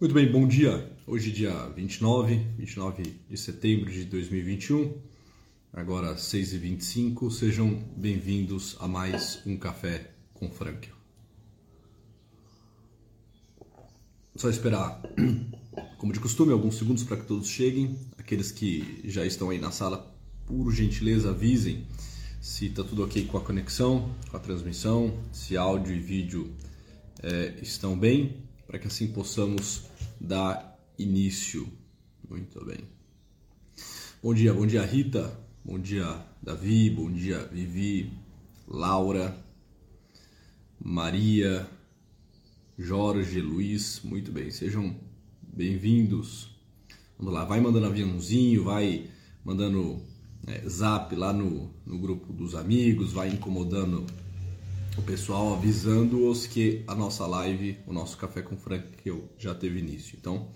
Muito bem, bom dia. Hoje dia 29, 29 de setembro de 2021, agora 6h25. Sejam bem-vindos a mais um Café com Frank. Só esperar, como de costume, alguns segundos para que todos cheguem. Aqueles que já estão aí na sala, por gentileza, avisem se está tudo ok com a conexão, com a transmissão, se áudio e vídeo é, estão bem, para que assim possamos dar início. Muito bem. Bom dia, bom dia Rita, bom dia Davi, bom dia Vivi, Laura, Maria, Jorge, Luiz, muito bem, sejam bem-vindos. Vamos lá, vai mandando aviãozinho, vai mandando é, zap lá no, no grupo dos amigos, vai incomodando o pessoal, avisando-os que a nossa live, o nosso Café com Frank, eu já teve início. Então,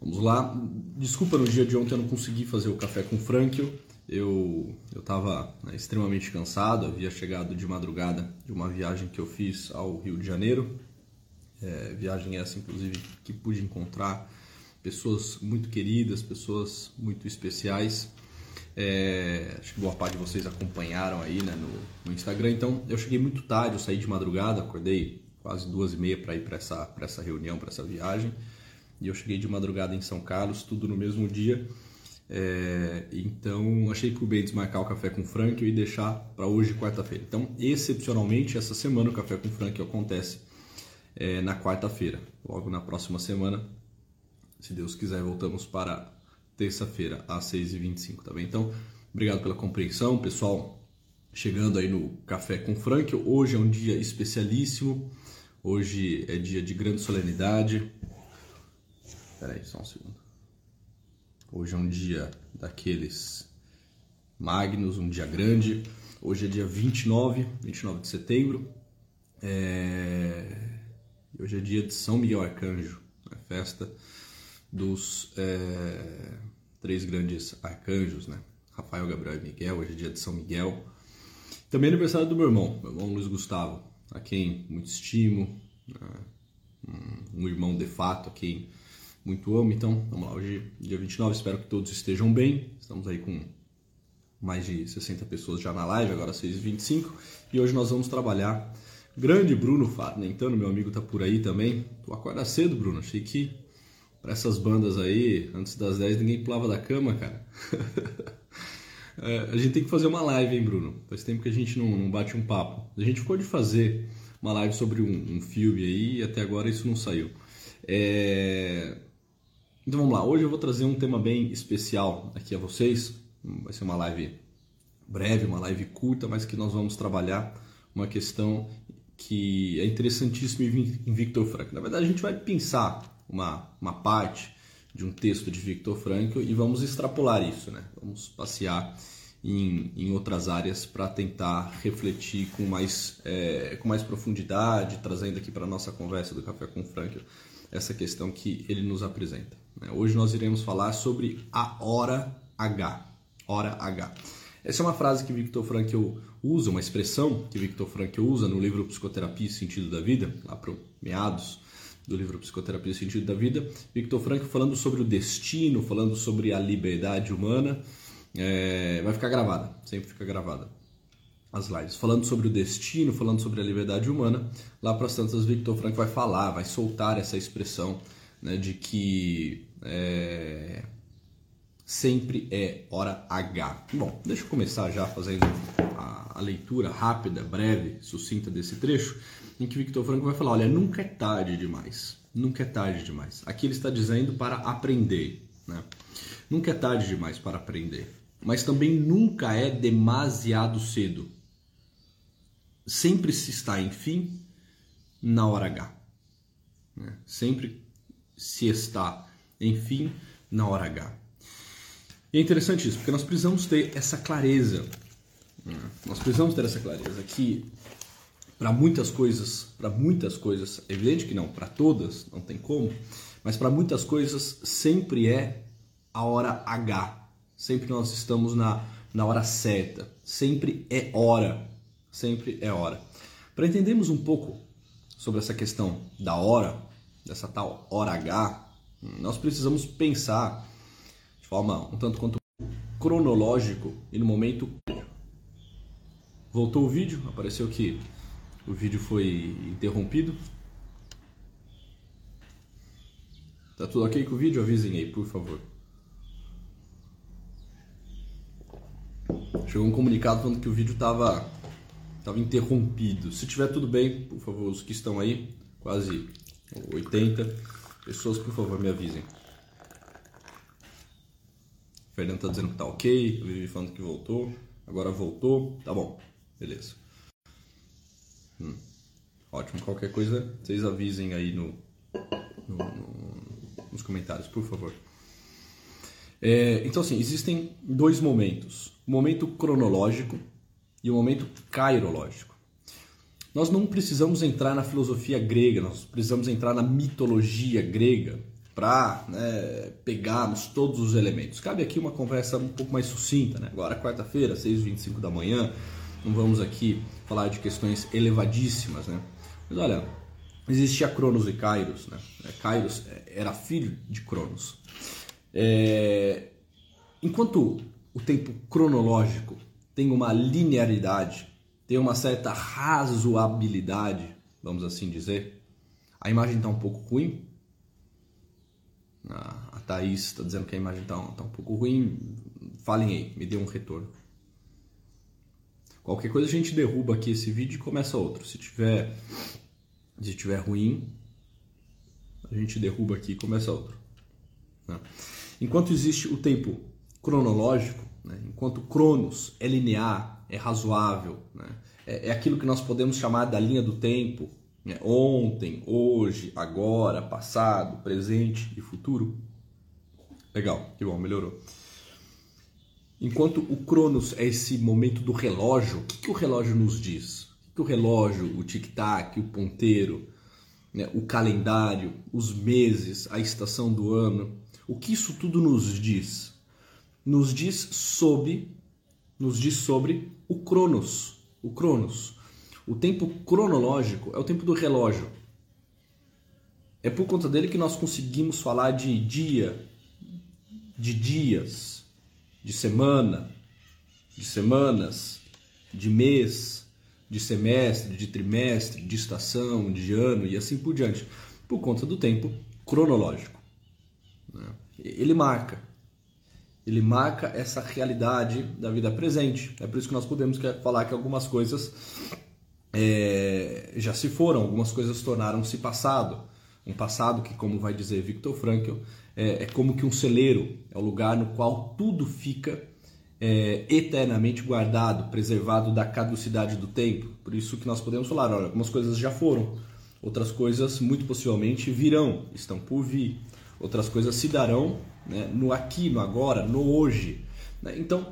vamos lá. Desculpa no dia de ontem eu não consegui fazer o Café com Frank. Eu estava né, extremamente cansado, havia chegado de madrugada de uma viagem que eu fiz ao Rio de Janeiro. É, viagem essa, inclusive, que pude encontrar pessoas muito queridas, pessoas muito especiais. É, acho que boa parte de vocês acompanharam aí né, no, no, Instagram. Então, eu cheguei muito tarde, eu saí de madrugada, acordei quase duas e meia para ir para essa, essa reunião, para essa viagem. E eu cheguei de madrugada em São Carlos, tudo no mesmo dia. É, então, achei por bem desmarcar o café com Frank e deixar para hoje, quarta-feira. Então, excepcionalmente, essa semana o café com Frank acontece é, na quarta-feira. Logo na próxima semana, se Deus quiser, voltamos para terça-feira, às 6h25, tá bem? Então, obrigado pela compreensão, pessoal. Chegando aí no Café com Frank, hoje é um dia especialíssimo, hoje é dia de grande solenidade. Espera aí, só um segundo. Hoje é um dia daqueles magnos, um dia grande. Hoje é dia 29, 29 de setembro. É... Hoje é dia de São Miguel Arcanjo, a festa dos é, três grandes arcanjos, né? Rafael, Gabriel e Miguel, hoje é dia de São Miguel. Também é aniversário do meu irmão, meu irmão Luiz Gustavo, a quem muito estimo, né? um irmão de fato, a quem muito amo. Então, vamos lá, hoje, dia 29, espero que todos estejam bem. Estamos aí com mais de 60 pessoas já na live, agora 6h25, e hoje nós vamos trabalhar. Grande Bruno Farnentano, meu amigo tá por aí também. Tu acorda cedo, Bruno, achei que para essas bandas aí, antes das 10 ninguém pulava da cama, cara. é, a gente tem que fazer uma live, hein, Bruno? Faz tempo que a gente não, não bate um papo. A gente ficou de fazer uma live sobre um, um filme aí e até agora isso não saiu. É... Então vamos lá, hoje eu vou trazer um tema bem especial aqui a vocês. Vai ser uma live breve, uma live curta, mas que nós vamos trabalhar uma questão que é interessantíssima em Victor Frank. Na verdade, a gente vai pensar uma, uma parte de um texto de Viktor Frankl e vamos extrapolar isso, né? Vamos passear em, em outras áreas para tentar refletir com mais, é, com mais profundidade, trazendo aqui para a nossa conversa do Café com Frankl essa questão que ele nos apresenta. Né? Hoje nós iremos falar sobre a hora H. Hora H. Essa é uma frase que Viktor Frankl usa, uma expressão que Viktor Frankl usa no livro Psicoterapia e Sentido da Vida, lá para meados do livro Psicoterapia e Sentido da Vida, Victor Frankl falando sobre o destino, falando sobre a liberdade humana. É, vai ficar gravada, sempre fica gravada as lives. Falando sobre o destino, falando sobre a liberdade humana, lá para as tantas Victor Frankl vai falar, vai soltar essa expressão né, de que é, sempre é hora H. Bom, deixa eu começar já fazendo a, a leitura rápida, breve, sucinta desse trecho em que Victor Franco vai falar: olha, nunca é tarde demais. Nunca é tarde demais. Aqui ele está dizendo para aprender. Né? Nunca é tarde demais para aprender. Mas também nunca é demasiado cedo. Sempre se está, enfim, na hora H. Né? Sempre se está, enfim, na hora H. E é interessante isso, porque nós precisamos ter essa clareza. Né? Nós precisamos ter essa clareza que para muitas coisas, para muitas coisas, é evidente que não, para todas, não tem como, mas para muitas coisas sempre é a hora H. Sempre nós estamos na, na hora certa. Sempre é hora. Sempre é hora. Para entendermos um pouco sobre essa questão da hora, dessa tal hora H, Nós precisamos pensar forma um tanto quanto cronológico e no momento. Voltou o vídeo, apareceu que o vídeo foi interrompido. Tá tudo ok com o vídeo? Avisem aí, por favor. Chegou um comunicado falando que o vídeo estava tava interrompido. Se tiver tudo bem, por favor, os que estão aí, quase 80 pessoas, por favor, me avisem. Fernando tá dizendo que tá ok, o Vivi falando que voltou, agora voltou, tá bom, beleza. Hum. Ótimo, qualquer coisa, vocês avisem aí no, no, no nos comentários, por favor. É, então, assim, existem dois momentos: o momento cronológico e o momento cairológico. Nós não precisamos entrar na filosofia grega, nós precisamos entrar na mitologia grega para né, pegarmos todos os elementos. Cabe aqui uma conversa um pouco mais sucinta, né? Agora, quarta-feira, 6h25 da manhã, não vamos aqui falar de questões elevadíssimas, né? Mas olha, existia Cronos e Kairos, né? Kairos era filho de Cronos. É... Enquanto o tempo cronológico tem uma linearidade, tem uma certa razoabilidade, vamos assim dizer, a imagem está um pouco ruim. A Thaís está dizendo que a imagem está tá um pouco ruim. Falem aí, me dê um retorno. Qualquer coisa a gente derruba aqui esse vídeo e começa outro. Se tiver, se tiver ruim, a gente derruba aqui e começa outro. Né? Enquanto existe o tempo cronológico, né? enquanto Cronos é linear, é razoável, né? é, é, aquilo que nós podemos chamar da linha do tempo, né? ontem, hoje, agora, passado, presente e futuro. Legal, que bom, melhorou. Enquanto o Cronos é esse momento do relógio, o que, que o relógio nos diz? O que, o relógio, o tic-tac, o ponteiro, né, o calendário, os meses, a estação do ano, o que isso tudo nos diz? Nos diz sobre, nos diz sobre o Cronos, o Cronos. O tempo cronológico é o tempo do relógio. É por conta dele que nós conseguimos falar de dia, de dias, de semana, de semanas, de mês, de semestre, de trimestre, de estação, de ano e assim por diante, por conta do tempo cronológico. Né? Ele marca, ele marca essa realidade da vida presente. É por isso que nós podemos falar que algumas coisas é, já se foram, algumas coisas tornaram-se passado. Um passado que, como vai dizer Viktor Frankl, é, é como que um celeiro, é o lugar no qual tudo fica é, eternamente guardado, preservado da caducidade do tempo. Por isso que nós podemos falar, olha, algumas coisas já foram, outras coisas muito possivelmente virão, estão por vir, outras coisas se darão né, no aqui, no agora, no hoje. Né? Então,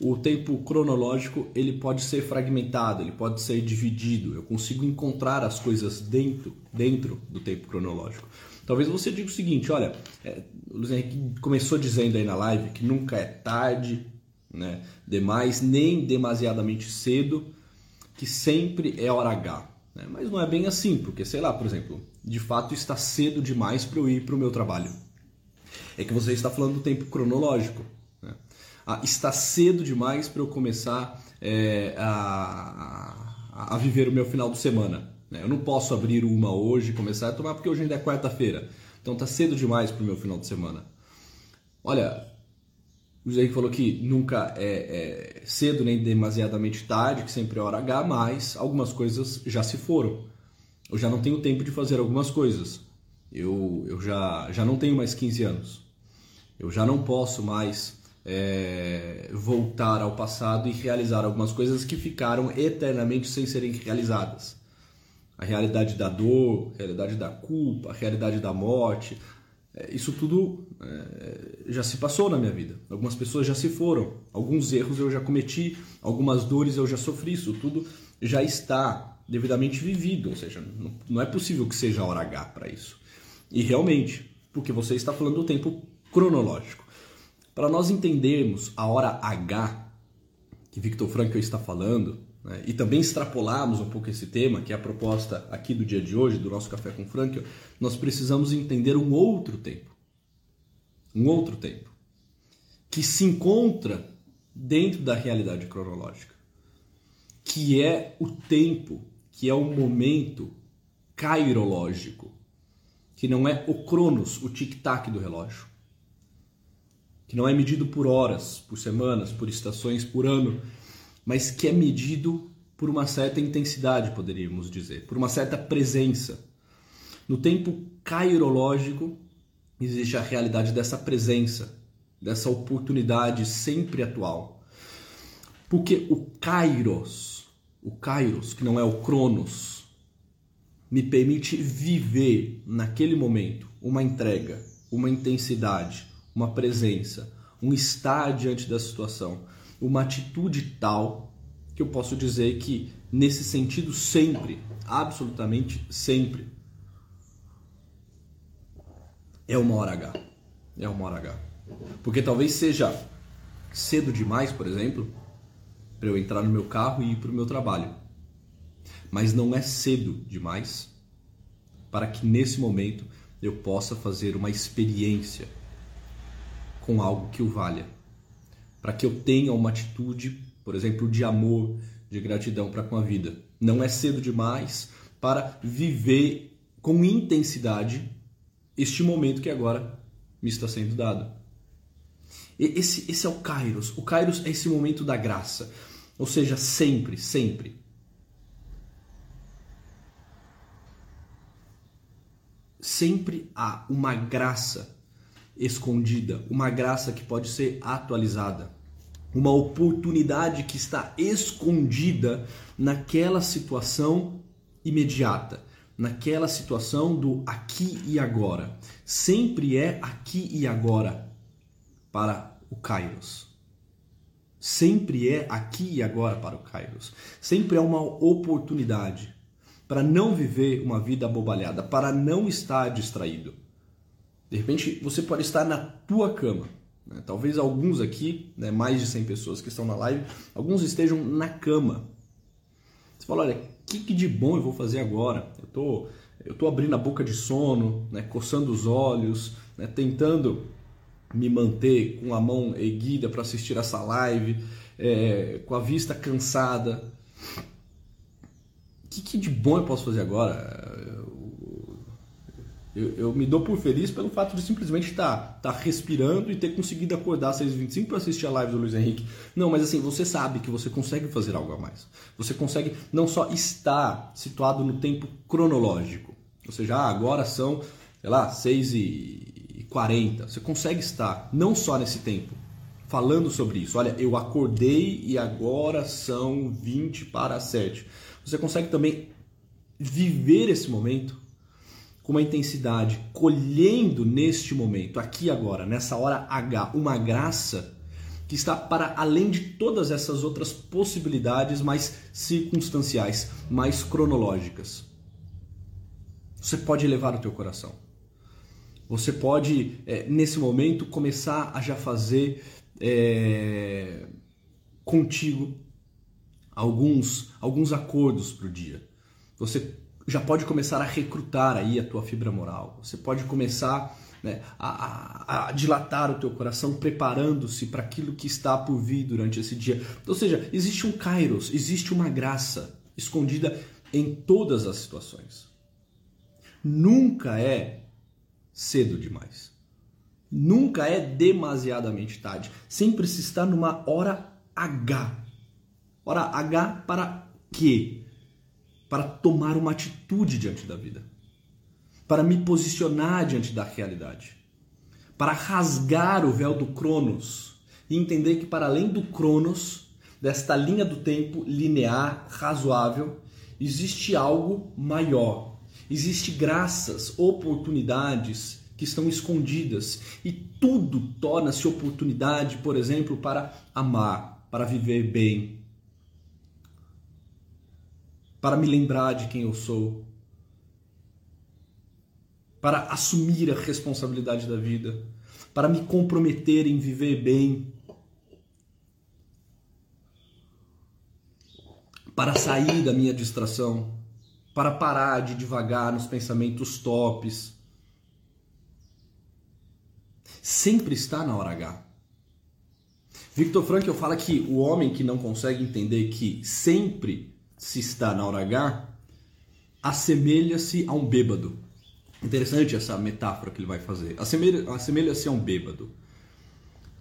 o tempo cronológico ele pode ser fragmentado, ele pode ser dividido. Eu consigo encontrar as coisas dentro, dentro do tempo cronológico. Talvez você diga o seguinte, olha, é, o Luiz Henrique começou dizendo aí na live que nunca é tarde, né, demais, nem demasiadamente cedo, que sempre é hora H. Né? Mas não é bem assim, porque sei lá, por exemplo, de fato está cedo demais para eu ir para o meu trabalho. É que você está falando do tempo cronológico. Ah, está cedo demais para eu começar é, a, a, viver o meu final de semana. Né? Eu não posso abrir uma hoje e começar a tomar porque hoje ainda é quarta-feira. Então tá cedo demais para o meu final de semana. Olha, o José falou que nunca é, é, cedo nem demasiadamente tarde, que sempre é hora H, mas algumas coisas já se foram. Eu já não tenho tempo de fazer algumas coisas. Eu, eu já, já não tenho mais 15 anos. Eu já não posso mais é, voltar ao passado e realizar algumas coisas que ficaram eternamente sem serem realizadas a realidade da dor, a realidade da culpa, a realidade da morte. É, isso tudo é, já se passou na minha vida. Algumas pessoas já se foram, alguns erros eu já cometi, algumas dores eu já sofri. Isso tudo já está devidamente vivido, ou seja, não é possível que seja a hora H para isso. E realmente, porque você está falando do tempo cronológico. Para nós entendermos a hora H que Victor Frankl está falando, né, e também extrapolarmos um pouco esse tema, que é a proposta aqui do dia de hoje, do nosso Café com Franklin, nós precisamos entender um outro tempo. um outro tempo, que se encontra dentro da realidade cronológica, que é o tempo, que é o momento cairológico, que não é o cronos, o tic-tac do relógio, que não é medido por horas, por semanas, por estações, por ano, mas que é medido por uma certa intensidade, poderíamos dizer, por uma certa presença. No tempo cairológico existe a realidade dessa presença, dessa oportunidade sempre atual. Porque o kairos, o kairos, que não é o cronos, me permite viver naquele momento uma entrega, uma intensidade, uma presença, um estar diante da situação, uma atitude tal que eu posso dizer que nesse sentido sempre, absolutamente sempre, é uma hora H. É uma hora H. Porque talvez seja cedo demais, por exemplo, para eu entrar no meu carro e ir para o meu trabalho. Mas não é cedo demais para que nesse momento eu possa fazer uma experiência com algo que o valha. Para que eu tenha uma atitude, por exemplo, de amor, de gratidão para com a vida. Não é cedo demais para viver com intensidade este momento que agora me está sendo dado. Esse, esse é o Kairos. O Kairos é esse momento da graça. Ou seja, sempre, sempre. Sempre há uma graça escondida, uma graça que pode ser atualizada, uma oportunidade que está escondida naquela situação imediata, naquela situação do aqui e agora. Sempre é aqui e agora para o Kairos. Sempre é aqui e agora para o Kairos. Sempre é uma oportunidade para não viver uma vida abobalhada, para não estar distraído. De repente, você pode estar na tua cama. Né? Talvez alguns aqui, né, mais de 100 pessoas que estão na live, alguns estejam na cama. Você fala, olha, o que, que, de bom eu vou fazer agora? Eu tô, eu tô abrindo a boca de sono, né, coçando os olhos, né, tentando me manter com a mão erguida para assistir essa live, é, com a vista cansada. O que, que de bom eu posso fazer agora? Eu, eu, me dou por feliz pelo fato de simplesmente estar tá, tá respirando e ter conseguido acordar às 6h25 para assistir a live do Luiz Henrique. Não, mas assim, você sabe que você consegue fazer algo a mais. Você consegue não só estar situado no tempo cronológico, ou seja, ah, agora são, sei lá, 6h40. Você consegue estar não só nesse tempo, falando sobre isso. Olha, eu acordei e agora são 20 para 7. Você consegue também viver esse momento com uma intensidade, colhendo neste momento, aqui agora, nessa hora H, uma graça que está para além de todas essas outras possibilidades mais circunstanciais, mais cronológicas. Você pode elevar o teu coração. Você pode, é, nesse momento, começar a já fazer é, contigo alguns, alguns acordos para o dia. Você já pode começar a recrutar aí a tua fibra moral. Você pode começar né, a, a, a, dilatar o teu coração, preparando-se para aquilo que está por vir durante esse dia. Ou seja, existe um kairos, existe uma graça escondida em todas as situações. Nunca é cedo demais. Nunca é demasiadamente tarde. Sempre se está numa hora H. Hora H para quê? Para tomar uma atitude diante da vida, para me posicionar diante da realidade, para rasgar o véu do Cronos e entender que para além do Cronos, desta linha do tempo linear, razoável, existe algo maior. Existe graças, oportunidades que estão escondidas e tudo torna-se oportunidade, por exemplo, para amar, para viver bem, para me lembrar de quem eu sou, para assumir a responsabilidade da vida, para me comprometer em viver bem, para sair da minha distração, para parar de devagar nos pensamentos tops. sempre está na hora H. Victor Frankl fala que o homem que não consegue entender que sempre se está na hora H assemelha-se a um bêbado. Interessante essa metáfora que ele vai fazer. Assemelha-se a um bêbado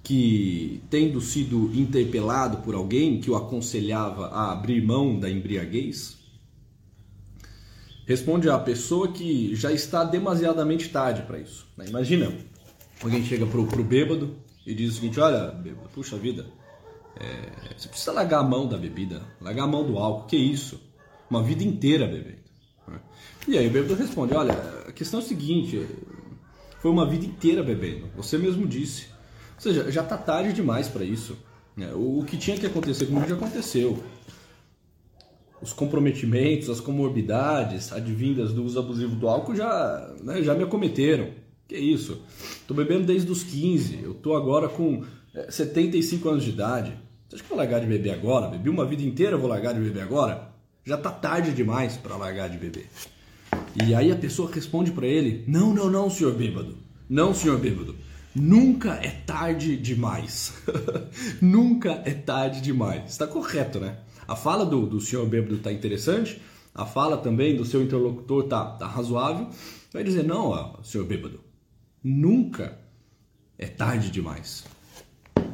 que, tendo sido interpelado por alguém que o aconselhava a abrir mão da embriaguez, responde à pessoa que já está demasiadamente tarde para isso. Né? Imagina, alguém chega pro, pro bêbado e diz o seguinte: Olha, bêbado, puxa vida, é, você precisa largar a mão da bebida, largar a mão do álcool, que isso? Uma vida inteira bebendo. Né? E aí o bêbado responde: Olha, a questão é o seguinte, foi uma vida inteira bebendo, você mesmo disse. Ou seja, já está tarde demais para isso. Né? O que tinha que acontecer comigo já aconteceu. Os comprometimentos, as comorbidades advindas do uso abusivo do álcool já, né, já me acometeram. Que isso? Tô bebendo desde os 15, eu tô agora com 75 é, anos de idade. Você acha que eu vou largar de beber agora? Bebi uma vida inteira, vou largar de beber agora? Já tá tarde demais para largar de beber. E aí a pessoa responde para ele: Não, não, não, senhor bêbado. Não, senhor bêbado. Nunca é tarde demais. Nunca é tarde demais. Está correto, né? A fala do, do senhor bêbado está interessante, a fala também do seu interlocutor está tá razoável. Vai dizer: Não, ó, senhor bêbado, nunca é tarde demais.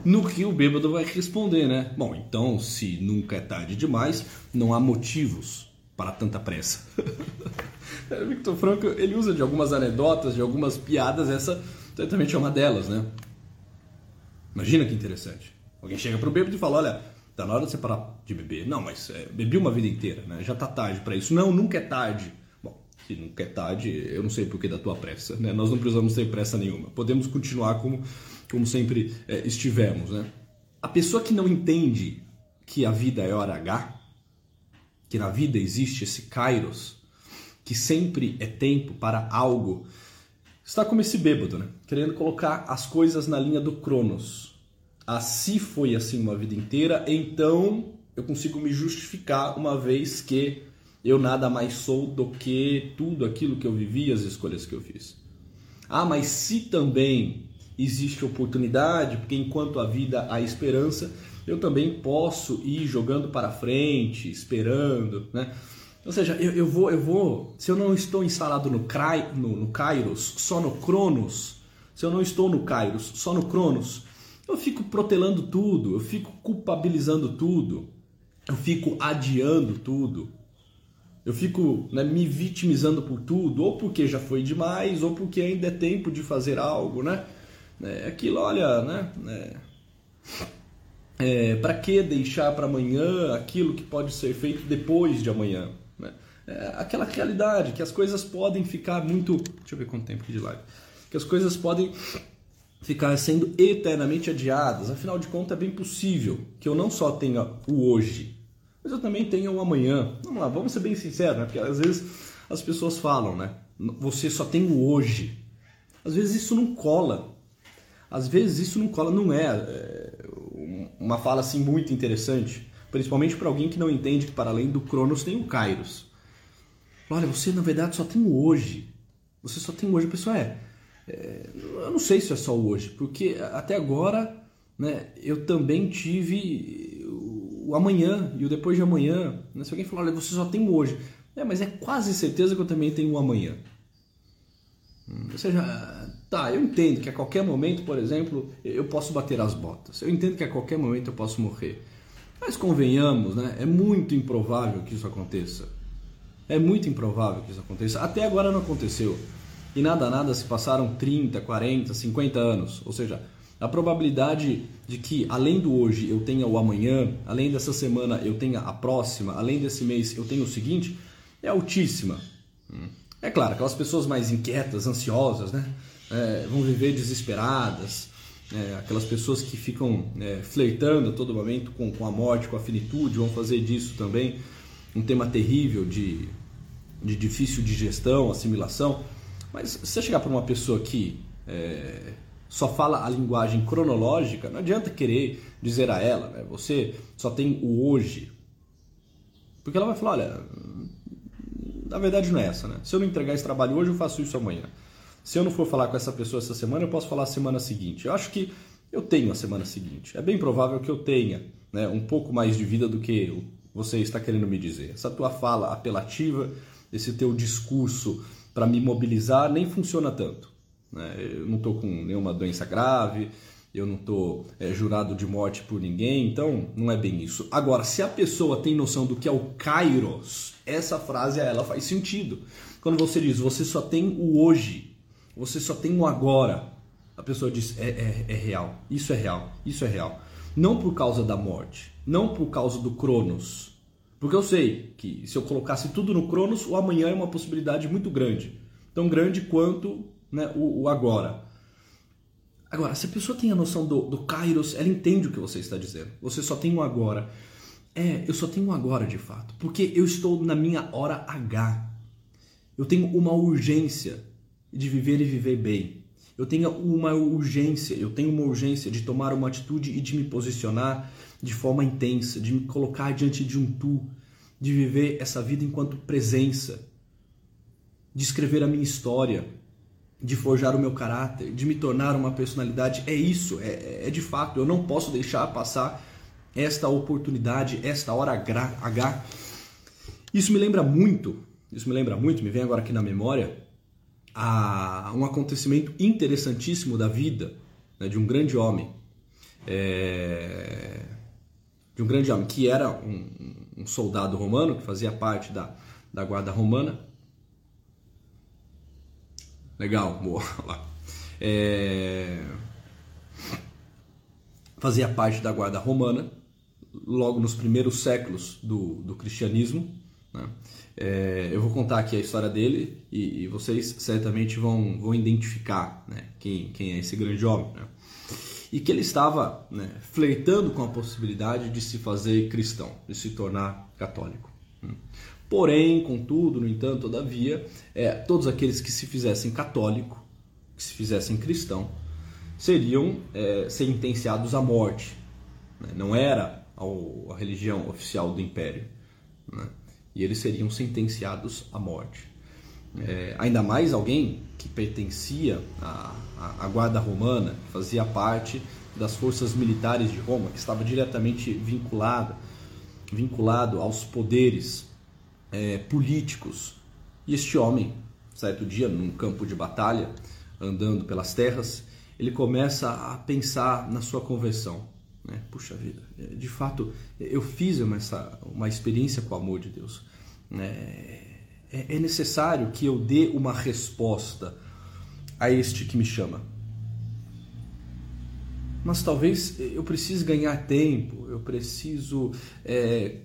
No que o bêbado vai responder, né? Bom, então se nunca é tarde demais, não há motivos para tanta pressa. Victor Franco, ele usa de algumas anedotas, de algumas piadas, essa certamente é uma delas, né? Imagina que interessante. Alguém chega pro bêbado e fala, olha, tá na hora de você parar de beber. Não, mas é, bebi uma vida inteira, né? Já tá tarde para isso. Não, nunca é tarde. Bom, se nunca é tarde, eu não sei por que da tua pressa, né? Nós não precisamos ter pressa nenhuma. Podemos continuar como como sempre é, estivemos. Né? A pessoa que não entende que a vida é hora H, que na vida existe esse kairos, que sempre é tempo para algo, está como esse bêbado, né? querendo colocar as coisas na linha do Cronos. Assim foi assim uma vida inteira, então eu consigo me justificar uma vez que eu nada mais sou do que tudo aquilo que eu vivi, as escolhas que eu fiz. Ah, mas se também existe oportunidade, porque enquanto a vida há esperança, eu também posso ir jogando para frente, esperando, né? Ou seja, eu, eu vou, eu vou, se eu não estou instalado no, Cry, no, no Kairos, só no Cronos, se eu não estou no Kairos, só no Cronos, eu fico protelando tudo, eu fico culpabilizando tudo, eu fico adiando tudo, eu fico né, me vitimizando por tudo, ou porque já foi demais, ou porque ainda é tempo de fazer algo, né? É, aquilo, olha, né? É, é, para que deixar para amanhã aquilo que pode ser feito depois de amanhã? Né? É, aquela realidade que as coisas podem ficar muito. Deixa eu ver quanto tempo aqui de live. Que as coisas podem ficar sendo eternamente adiadas. Afinal de contas, é bem possível que eu não só tenha o hoje, mas eu também tenha o amanhã. Vamos lá, vamos ser bem sinceros, né? Porque às vezes as pessoas falam, né? Você só tem o hoje. Às vezes isso não cola. Às vezes isso não cola, não é, é uma fala assim muito interessante, principalmente para alguém que não entende que para além do Cronos tem o Kairos. Olha, você na verdade só tem o hoje. Você só tem o hoje. A pessoa é, é, eu não sei se é só o hoje, porque até agora né, eu também tive o amanhã e o depois de amanhã. Né? Se alguém falar, olha, você só tem o hoje. É, mas é quase certeza que eu também tenho o amanhã. Ou seja, tá, eu entendo que a qualquer momento, por exemplo, eu posso bater as botas. Eu entendo que a qualquer momento eu posso morrer. Mas convenhamos, né? É muito improvável que isso aconteça. É muito improvável que isso aconteça. Até agora não aconteceu. E nada, nada se passaram 30, 40, 50 anos. Ou seja, a probabilidade de que além do hoje eu tenha o amanhã, além dessa semana eu tenha a próxima, além desse mês eu tenha o seguinte, é altíssima. Hum. É claro, aquelas pessoas mais inquietas, ansiosas, né? É, vão viver desesperadas, é, aquelas pessoas que ficam é, flertando a todo momento com, com a morte, com a finitude, vão fazer disso também um tema terrível de, de difícil digestão, assimilação. Mas se você chegar para uma pessoa que é, só fala a linguagem cronológica, não adianta querer dizer a ela, né, você só tem o hoje. Porque ela vai falar, olha, na verdade não é essa, né? Se eu não entregar esse trabalho hoje, eu faço isso amanhã. Se eu não for falar com essa pessoa essa semana, eu posso falar a semana seguinte. Eu acho que eu tenho a semana seguinte. É bem provável que eu tenha né, um pouco mais de vida do que você está querendo me dizer. Essa tua fala apelativa, esse teu discurso para me mobilizar nem funciona tanto. Né? Eu não estou com nenhuma doença grave, eu não estou é, jurado de morte por ninguém, então não é bem isso. Agora, se a pessoa tem noção do que é o kairos, essa frase ela faz sentido. Quando você diz, você só tem o hoje, você só tem o agora, a pessoa diz, é, é, é real, isso é real, isso é real. Não por causa da morte, não por causa do Cronos, porque eu sei que se eu colocasse tudo no Cronos, o amanhã é uma possibilidade muito grande. Tão grande quanto né, o, o agora. Agora, se a pessoa tem a noção do, do Kairos, ela entende o que você está dizendo. Você só tem um agora. É, eu só tenho um agora de fato. Porque eu estou na minha hora H. Eu tenho uma urgência de viver e viver bem. Eu tenho uma urgência, eu tenho uma urgência de tomar uma atitude e de me posicionar de forma intensa, de me colocar diante de um tu, de viver essa vida enquanto presença, de escrever a minha história, de forjar o meu caráter, de me tornar uma personalidade. É isso, é, é de fato. Eu não posso deixar passar esta oportunidade, esta hora H. Isso me lembra muito, isso me lembra muito, me vem agora aqui na memória, a um acontecimento interessantíssimo da vida né, de um grande homem. É, de um grande homem que era um, um soldado romano, que fazia parte da, da guarda romana. Legal, boa. Lá. É... Fazia parte da guarda romana, logo nos primeiros séculos do, do cristianismo. Né? É, eu vou contar aqui a história dele e, e vocês certamente vão, vão identificar né, quem, quem é esse grande homem. Né? e que ele estava né, flertando com a possibilidade de se fazer cristão, de se tornar católico. Porém, contudo, no entanto, todavia, é, todos aqueles que se fizessem católico, que se fizessem cristão, seriam é, sentenciados à morte. Né? Não era a, a, religião oficial do império. Né? E eles seriam sentenciados à morte. É, ainda mais alguém que pertencia à, à, guarda romana, que fazia parte das forças militares de Roma, que estava diretamente vinculado, vinculado aos poderes é, políticos. E este homem, certo dia, num campo de batalha, andando pelas terras, ele começa a pensar na sua conversão. Né? Puxa vida, de fato, eu fiz uma, essa, uma experiência com o amor de Deus. É, é, é necessário que eu dê uma resposta a este que me chama. Mas talvez eu precise ganhar tempo, eu preciso é,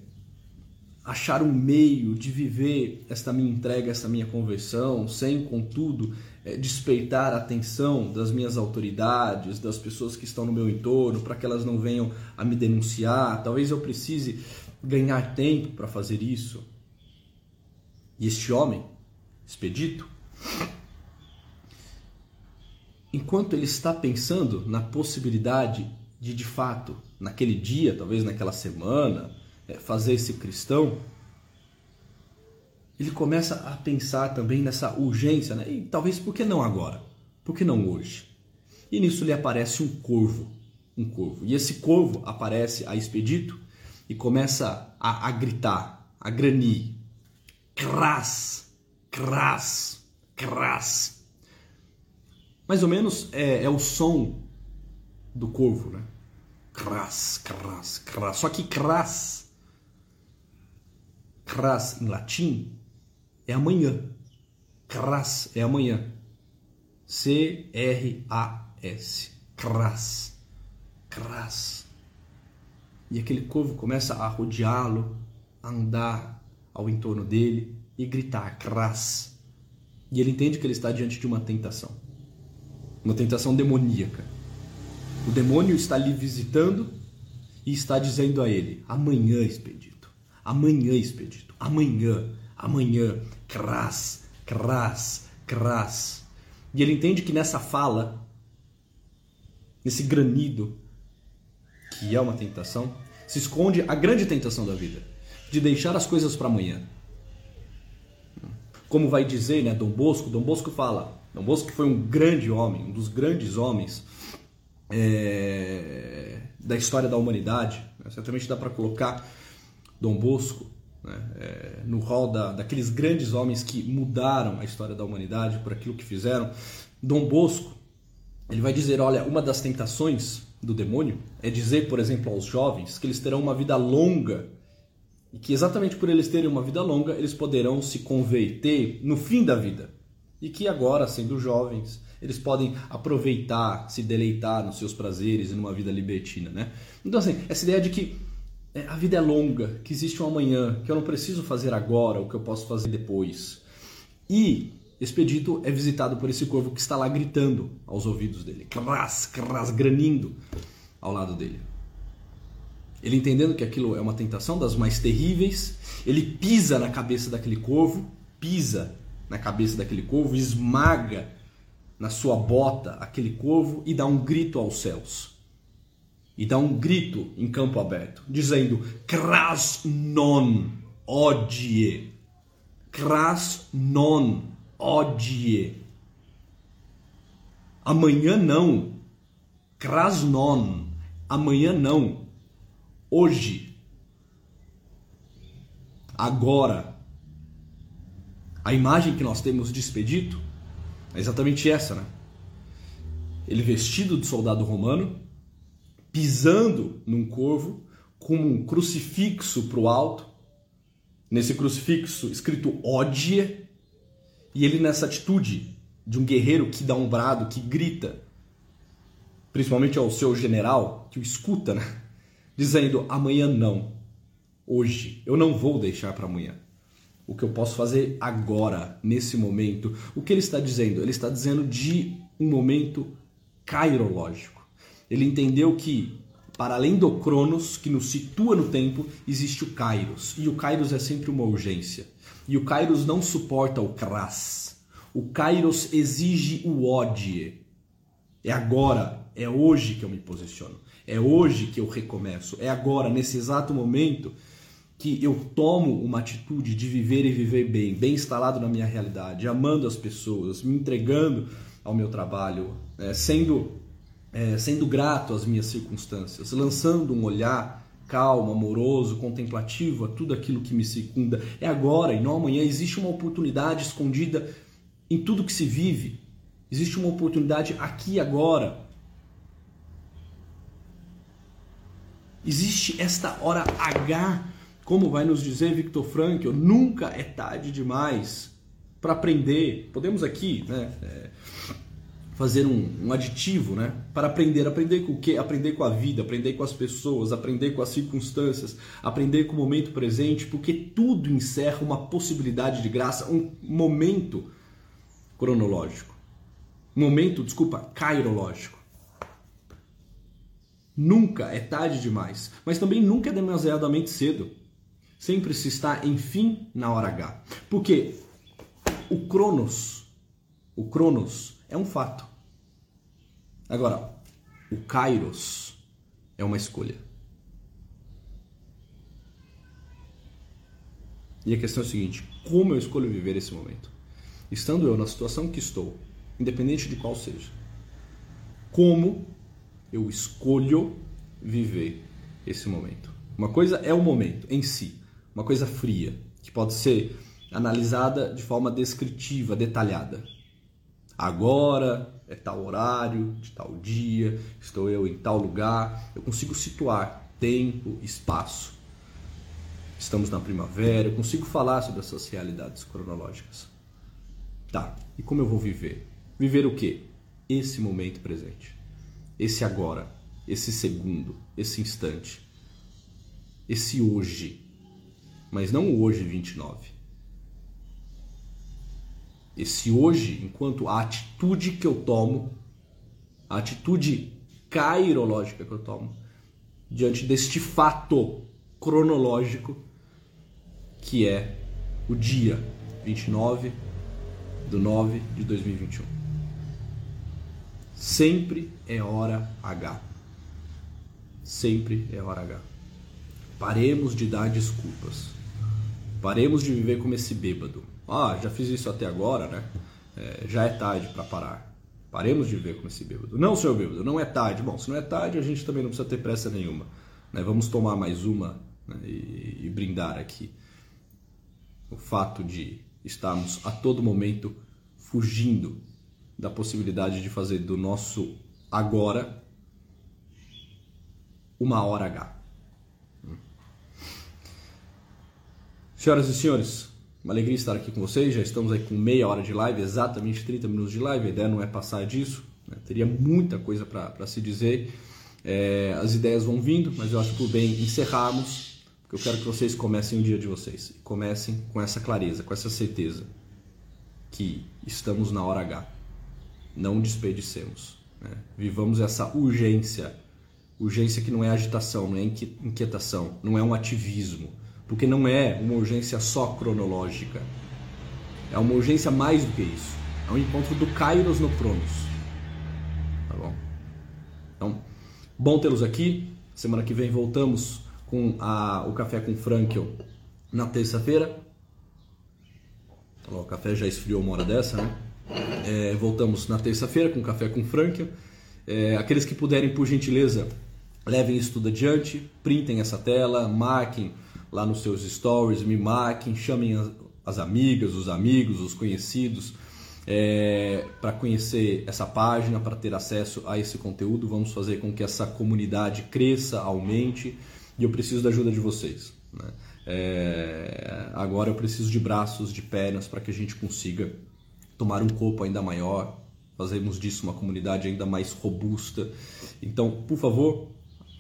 achar um meio de viver esta minha entrega, esta minha conversão, sem, contudo, é, despeitar a atenção das minhas autoridades, das pessoas que estão no meu entorno, para que elas não venham a me denunciar. Talvez eu precise ganhar tempo para fazer isso. E este homem, Expedito, enquanto ele está pensando na possibilidade de, de fato, naquele dia, talvez naquela semana, fazer esse cristão, ele começa a pensar também nessa urgência, né? e talvez por que não agora? Por que não hoje? E nisso lhe aparece um corvo, um corvo. E esse corvo aparece a Expedito e começa a, a gritar, a granir, cras, cras, cras. Mais ou menos é, é o som do corvo, né? Cras, cras, cras. Só que cras, cras em latim é amanhã. Cras é amanhã. C-R-A-S. Cras. Cras. E aquele corvo começa a rodeá-lo, a andar ao entorno dele e gritar cras. E ele entende que ele está diante de uma tentação. Uma tentação demoníaca. O demônio está lhe visitando e está dizendo a ele: amanhã, expedito. Amanhã, expedito. Amanhã, amanhã, cras, cras, cras. E ele entende que nessa fala, nesse granido, que é uma tentação, se esconde a grande tentação da vida de deixar as coisas para amanhã. Como vai dizer, né, Dom Bosco, Dom Bosco fala: Dom Bosco foi um grande homem, um dos grandes homens é, da história da humanidade. Certamente dá para colocar Dom Bosco né? é, no rol da, daqueles grandes homens que mudaram a história da humanidade por aquilo que fizeram. Dom Bosco, ele vai dizer, olha, uma das tentações do demônio é dizer, por exemplo, aos jovens que eles terão uma vida longa e que exatamente por eles terem uma vida longa, eles poderão se converter no fim da vida. E que agora, sendo jovens, eles podem aproveitar, se deleitar nos seus prazeres e numa vida libertina, né? Então assim, essa ideia de que a vida é longa, que existe um amanhã, que eu não preciso fazer agora o que eu posso fazer depois. E Expedito é visitado por esse corvo que está lá gritando aos ouvidos dele, cras, cras, granindo ao lado dele. Ele entendendo que aquilo é uma tentação das mais terríveis, ele pisa na cabeça daquele corvo, pisa na cabeça daquele corvo, esmaga na sua bota aquele corvo e dá um grito aos céus. E dá um grito em campo aberto, dizendo: Cras non odie. Cras non odie. Amanhã não. Krasnon. Amanhã não. Hoje. Agora. A imagem que nós temos de Expedito é exatamente essa, né? Ele vestido de soldado romano, pisando num corvo, com um crucifixo para o alto, nesse crucifixo escrito Odie, e ele nessa atitude de um guerreiro que dá um brado, que grita, principalmente ao seu general, que o escuta, né? dizendo: amanhã não, hoje, eu não vou deixar para amanhã. O que eu posso fazer agora, nesse momento. O que ele está dizendo? Ele está dizendo de um momento cairológico. Ele entendeu que, para além do Cronos, que nos situa no tempo, existe o Kairos. E o Kairos é sempre uma urgência. E o Kairos não suporta o Kras. O Kairos exige o Odie. É agora, é hoje que eu me posiciono. É hoje que eu recomeço. É agora, nesse exato momento, que eu tomo uma atitude de viver e viver bem, bem instalado na minha realidade, amando as pessoas, me entregando ao meu trabalho, é, sendo, é, sendo grato às minhas circunstâncias, lançando um olhar calmo, amoroso, contemplativo a tudo aquilo que me circunda. É agora e não amanhã. Existe uma oportunidade escondida em tudo que se vive. Existe uma oportunidade aqui e agora. Existe esta hora H, como vai nos dizer Victor Frankl, nunca é tarde demais para aprender. Podemos aqui, né? É fazer um, um, aditivo, né? Para aprender, aprender com o quê? Aprender com a vida, aprender com as pessoas, aprender com as circunstâncias, aprender com o momento presente, porque tudo encerra uma possibilidade de graça, um momento cronológico, momento, desculpa, cairológico. Nunca é tarde demais, mas também nunca é demasiadamente cedo. Sempre se está, enfim, na hora H. Porque o Cronos, o Cronos é um fato. Agora, o Kairos é uma escolha. E a questão é a seguinte: como eu escolho viver esse momento? Estando eu na situação que estou, independente de qual seja, como eu escolho viver esse momento? Uma coisa é o momento em si, uma coisa fria, que pode ser analisada de forma descritiva, detalhada. Agora é tal horário, de tal dia, estou eu em tal lugar. Eu consigo situar tempo, espaço. Estamos na primavera, eu consigo falar sobre essas realidades cronológicas. Tá, e como eu vou viver? Viver o quê? Esse momento presente. Esse agora, esse segundo, esse instante. Esse hoje. Mas não o hoje 29 esse hoje, enquanto a atitude que eu tomo, a atitude cairológica que eu tomo, diante deste fato cronológico que é o dia 29 do 9 de 2021. Sempre é hora H. Sempre é hora H. Paremos de dar desculpas. Paremos de viver como esse bêbado ah, já fiz isso até agora, né? é, já é tarde para parar. Paremos de ver como esse bêbado. Não, senhor bêbado, não é tarde. Bom, se não é tarde, a gente também não precisa ter pressa nenhuma. Né? Vamos tomar mais uma né? e, e brindar aqui. O fato de estarmos a todo momento fugindo da possibilidade de fazer do nosso agora uma hora H. Senhoras e senhores, uma alegria estar aqui com vocês. Já estamos aí com meia hora de live, exatamente 30 minutos de live. A ideia não é passar disso, né? teria muita coisa para se dizer. É, as ideias vão vindo, mas eu acho por bem encerrarmos, porque eu quero que vocês comecem o dia de vocês. Comecem com essa clareza, com essa certeza que estamos na hora H. Não desperdicemos. Né? Vivamos essa urgência. Urgência que não é agitação, não é inquietação, não é um ativismo porque não é uma urgência só cronológica. É uma urgência mais do que isso. É um encontro do Kairos no Cronos. Tá bom? Então, bom tê-los aqui. Semana que vem voltamos com a, o Café com Frankel na terça-feira. O café já esfriou uma hora dessa, né? É, voltamos na terça-feira com o Café com Frankel. É, aqueles que puderem, por gentileza, levem isso tudo adiante, printem essa tela, marquem lá nos seus stories, me marquem, chamem as, as amigas, os amigos, os conhecidos é, para conhecer essa página, para ter acesso a esse conteúdo. Vamos fazer com que essa comunidade cresça, aumente e eu preciso da ajuda de vocês. Né? É, agora eu preciso de braços, de pernas para que a gente consiga tomar um corpo ainda maior, fazermos disso uma comunidade ainda mais robusta. Então, por favor,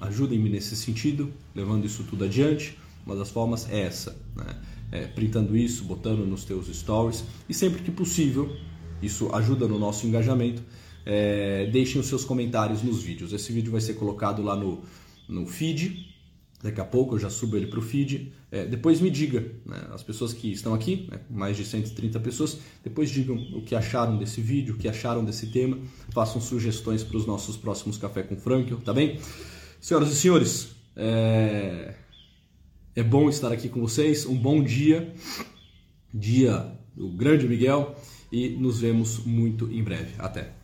ajudem-me nesse sentido, levando isso tudo adiante. Uma das formas é essa, né? É, printando isso, botando nos teus stories e sempre que possível, isso ajuda no nosso engajamento, é, deixem os seus comentários nos vídeos. Esse vídeo vai ser colocado lá no, no feed, daqui a pouco eu já subo ele para o feed. É, depois me diga, né, as pessoas que estão aqui, né, mais de 130 pessoas, depois digam o que acharam desse vídeo, o que acharam desse tema, façam sugestões para os nossos próximos Café com Franklin, tá bem? Senhoras e senhores, é... É bom estar aqui com vocês. Um bom dia, dia do grande Miguel, e nos vemos muito em breve. Até!